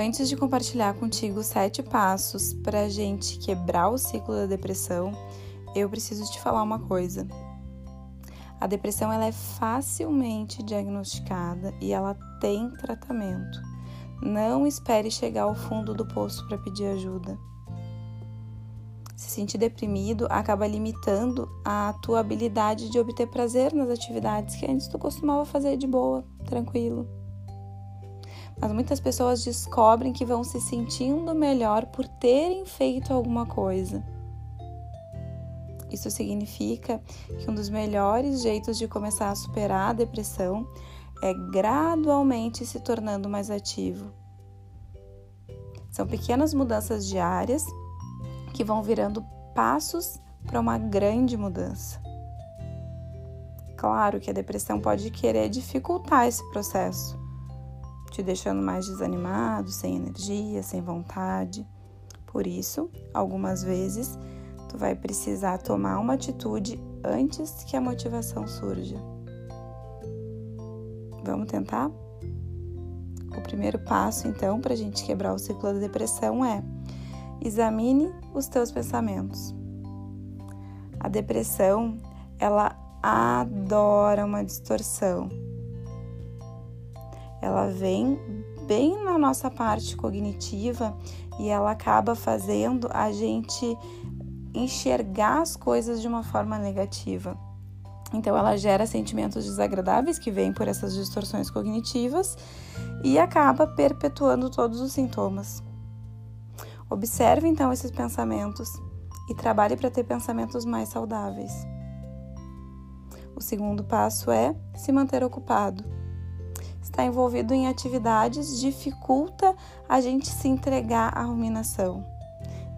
Antes de compartilhar contigo sete passos para a gente quebrar o ciclo da depressão, eu preciso te falar uma coisa. A depressão ela é facilmente diagnosticada e ela tem tratamento. Não espere chegar ao fundo do poço para pedir ajuda. Se sentir deprimido acaba limitando a tua habilidade de obter prazer nas atividades que antes tu costumava fazer de boa, tranquilo. Mas muitas pessoas descobrem que vão se sentindo melhor por terem feito alguma coisa. Isso significa que um dos melhores jeitos de começar a superar a depressão é gradualmente se tornando mais ativo. São pequenas mudanças diárias que vão virando passos para uma grande mudança. Claro que a depressão pode querer dificultar esse processo, te deixando mais desanimado, sem energia, sem vontade. Por isso, algumas vezes, tu vai precisar tomar uma atitude antes que a motivação surja. Vamos tentar? O primeiro passo, então, para a gente quebrar o ciclo da depressão é examine os teus pensamentos. A depressão, ela adora uma distorção. Ela vem bem na nossa parte cognitiva e ela acaba fazendo a gente enxergar as coisas de uma forma negativa. Então, ela gera sentimentos desagradáveis que vêm por essas distorções cognitivas e acaba perpetuando todos os sintomas. Observe então esses pensamentos e trabalhe para ter pensamentos mais saudáveis. O segundo passo é se manter ocupado. Estar envolvido em atividades dificulta a gente se entregar à ruminação.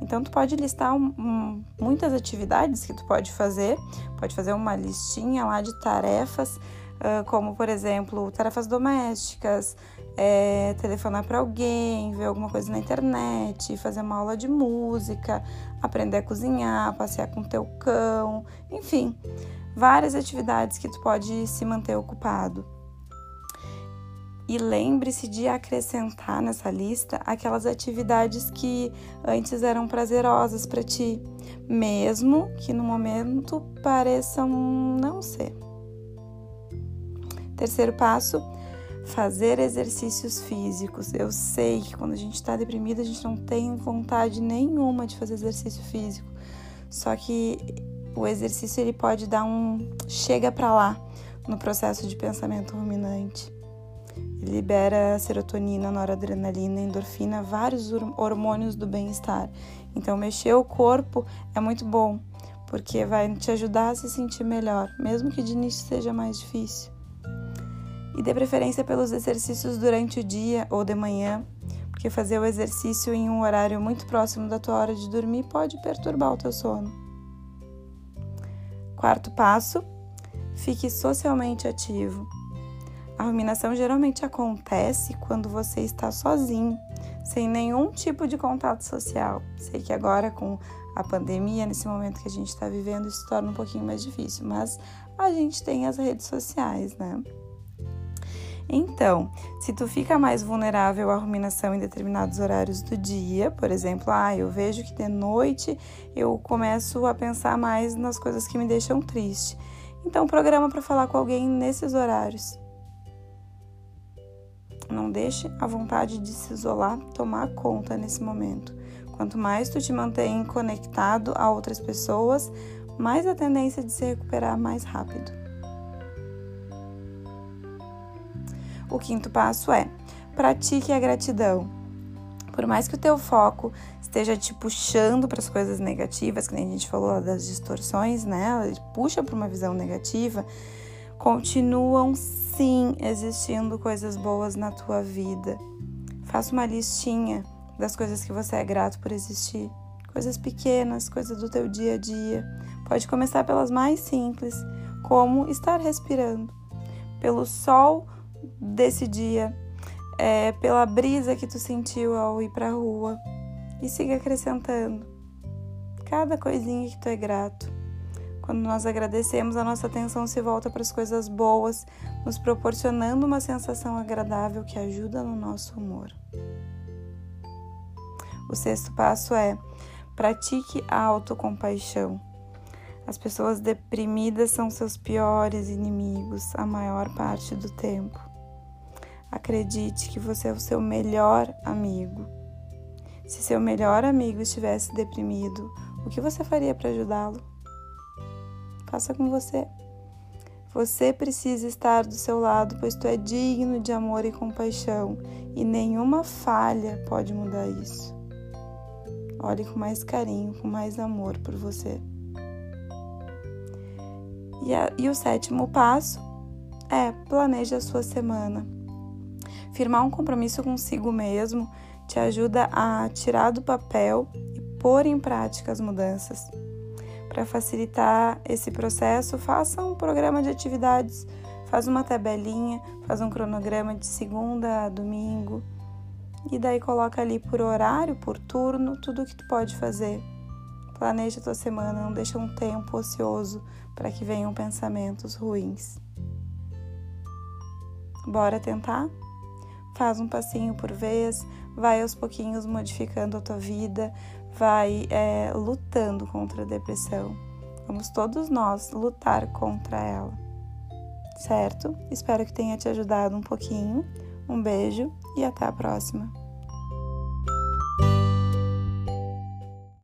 Então, tu pode listar um, um, muitas atividades que tu pode fazer, pode fazer uma listinha lá de tarefas, uh, como por exemplo, tarefas domésticas, é, telefonar para alguém, ver alguma coisa na internet, fazer uma aula de música, aprender a cozinhar, passear com teu cão, enfim, várias atividades que tu pode se manter ocupado. E lembre-se de acrescentar nessa lista aquelas atividades que antes eram prazerosas para ti, mesmo que no momento pareçam não ser. Terceiro passo, fazer exercícios físicos. Eu sei que quando a gente está deprimido, a gente não tem vontade nenhuma de fazer exercício físico. Só que o exercício ele pode dar um chega para lá no processo de pensamento ruminante libera serotonina, noradrenalina, endorfina, vários hormônios do bem-estar. Então, mexer o corpo é muito bom, porque vai te ajudar a se sentir melhor, mesmo que de início seja mais difícil. E dê preferência pelos exercícios durante o dia ou de manhã, porque fazer o exercício em um horário muito próximo da tua hora de dormir pode perturbar o teu sono. Quarto passo: fique socialmente ativo. A ruminação geralmente acontece quando você está sozinho, sem nenhum tipo de contato social. Sei que agora com a pandemia, nesse momento que a gente está vivendo, isso torna um pouquinho mais difícil, mas a gente tem as redes sociais, né? Então, se tu fica mais vulnerável à ruminação em determinados horários do dia, por exemplo, ah, eu vejo que de noite eu começo a pensar mais nas coisas que me deixam triste. Então, programa para falar com alguém nesses horários. Não deixe a vontade de se isolar tomar conta nesse momento. Quanto mais tu te mantém conectado a outras pessoas, mais a tendência de se recuperar mais rápido. O quinto passo é: pratique a gratidão. Por mais que o teu foco esteja te puxando para as coisas negativas, que nem a gente falou das distorções, né? Ele puxa para uma visão negativa, continuam sim existindo coisas boas na tua vida. Faça uma listinha das coisas que você é grato por existir. Coisas pequenas, coisas do teu dia a dia. Pode começar pelas mais simples, como estar respirando, pelo sol desse dia, é, pela brisa que tu sentiu ao ir para a rua e siga acrescentando cada coisinha que tu é grato. Quando nós agradecemos, a nossa atenção se volta para as coisas boas, nos proporcionando uma sensação agradável que ajuda no nosso humor. O sexto passo é pratique a autocompaixão. As pessoas deprimidas são seus piores inimigos a maior parte do tempo. Acredite que você é o seu melhor amigo. Se seu melhor amigo estivesse deprimido, o que você faria para ajudá-lo? Faça com você. Você precisa estar do seu lado, pois tu é digno de amor e compaixão, e nenhuma falha pode mudar isso. Olhe com mais carinho, com mais amor por você. E, a, e o sétimo passo é planeje a sua semana. Firmar um compromisso consigo mesmo te ajuda a tirar do papel e pôr em prática as mudanças. Para facilitar esse processo, faça um programa de atividades, faz uma tabelinha, faz um cronograma de segunda a domingo e daí coloca ali por horário, por turno, tudo o que tu pode fazer. Planeja a tua semana, não deixa um tempo ocioso para que venham pensamentos ruins. Bora tentar? Faz um passinho por vez, vai aos pouquinhos modificando a tua vida, vai é, lutando contra a depressão. Vamos todos nós lutar contra ela. Certo? Espero que tenha te ajudado um pouquinho. Um beijo e até a próxima.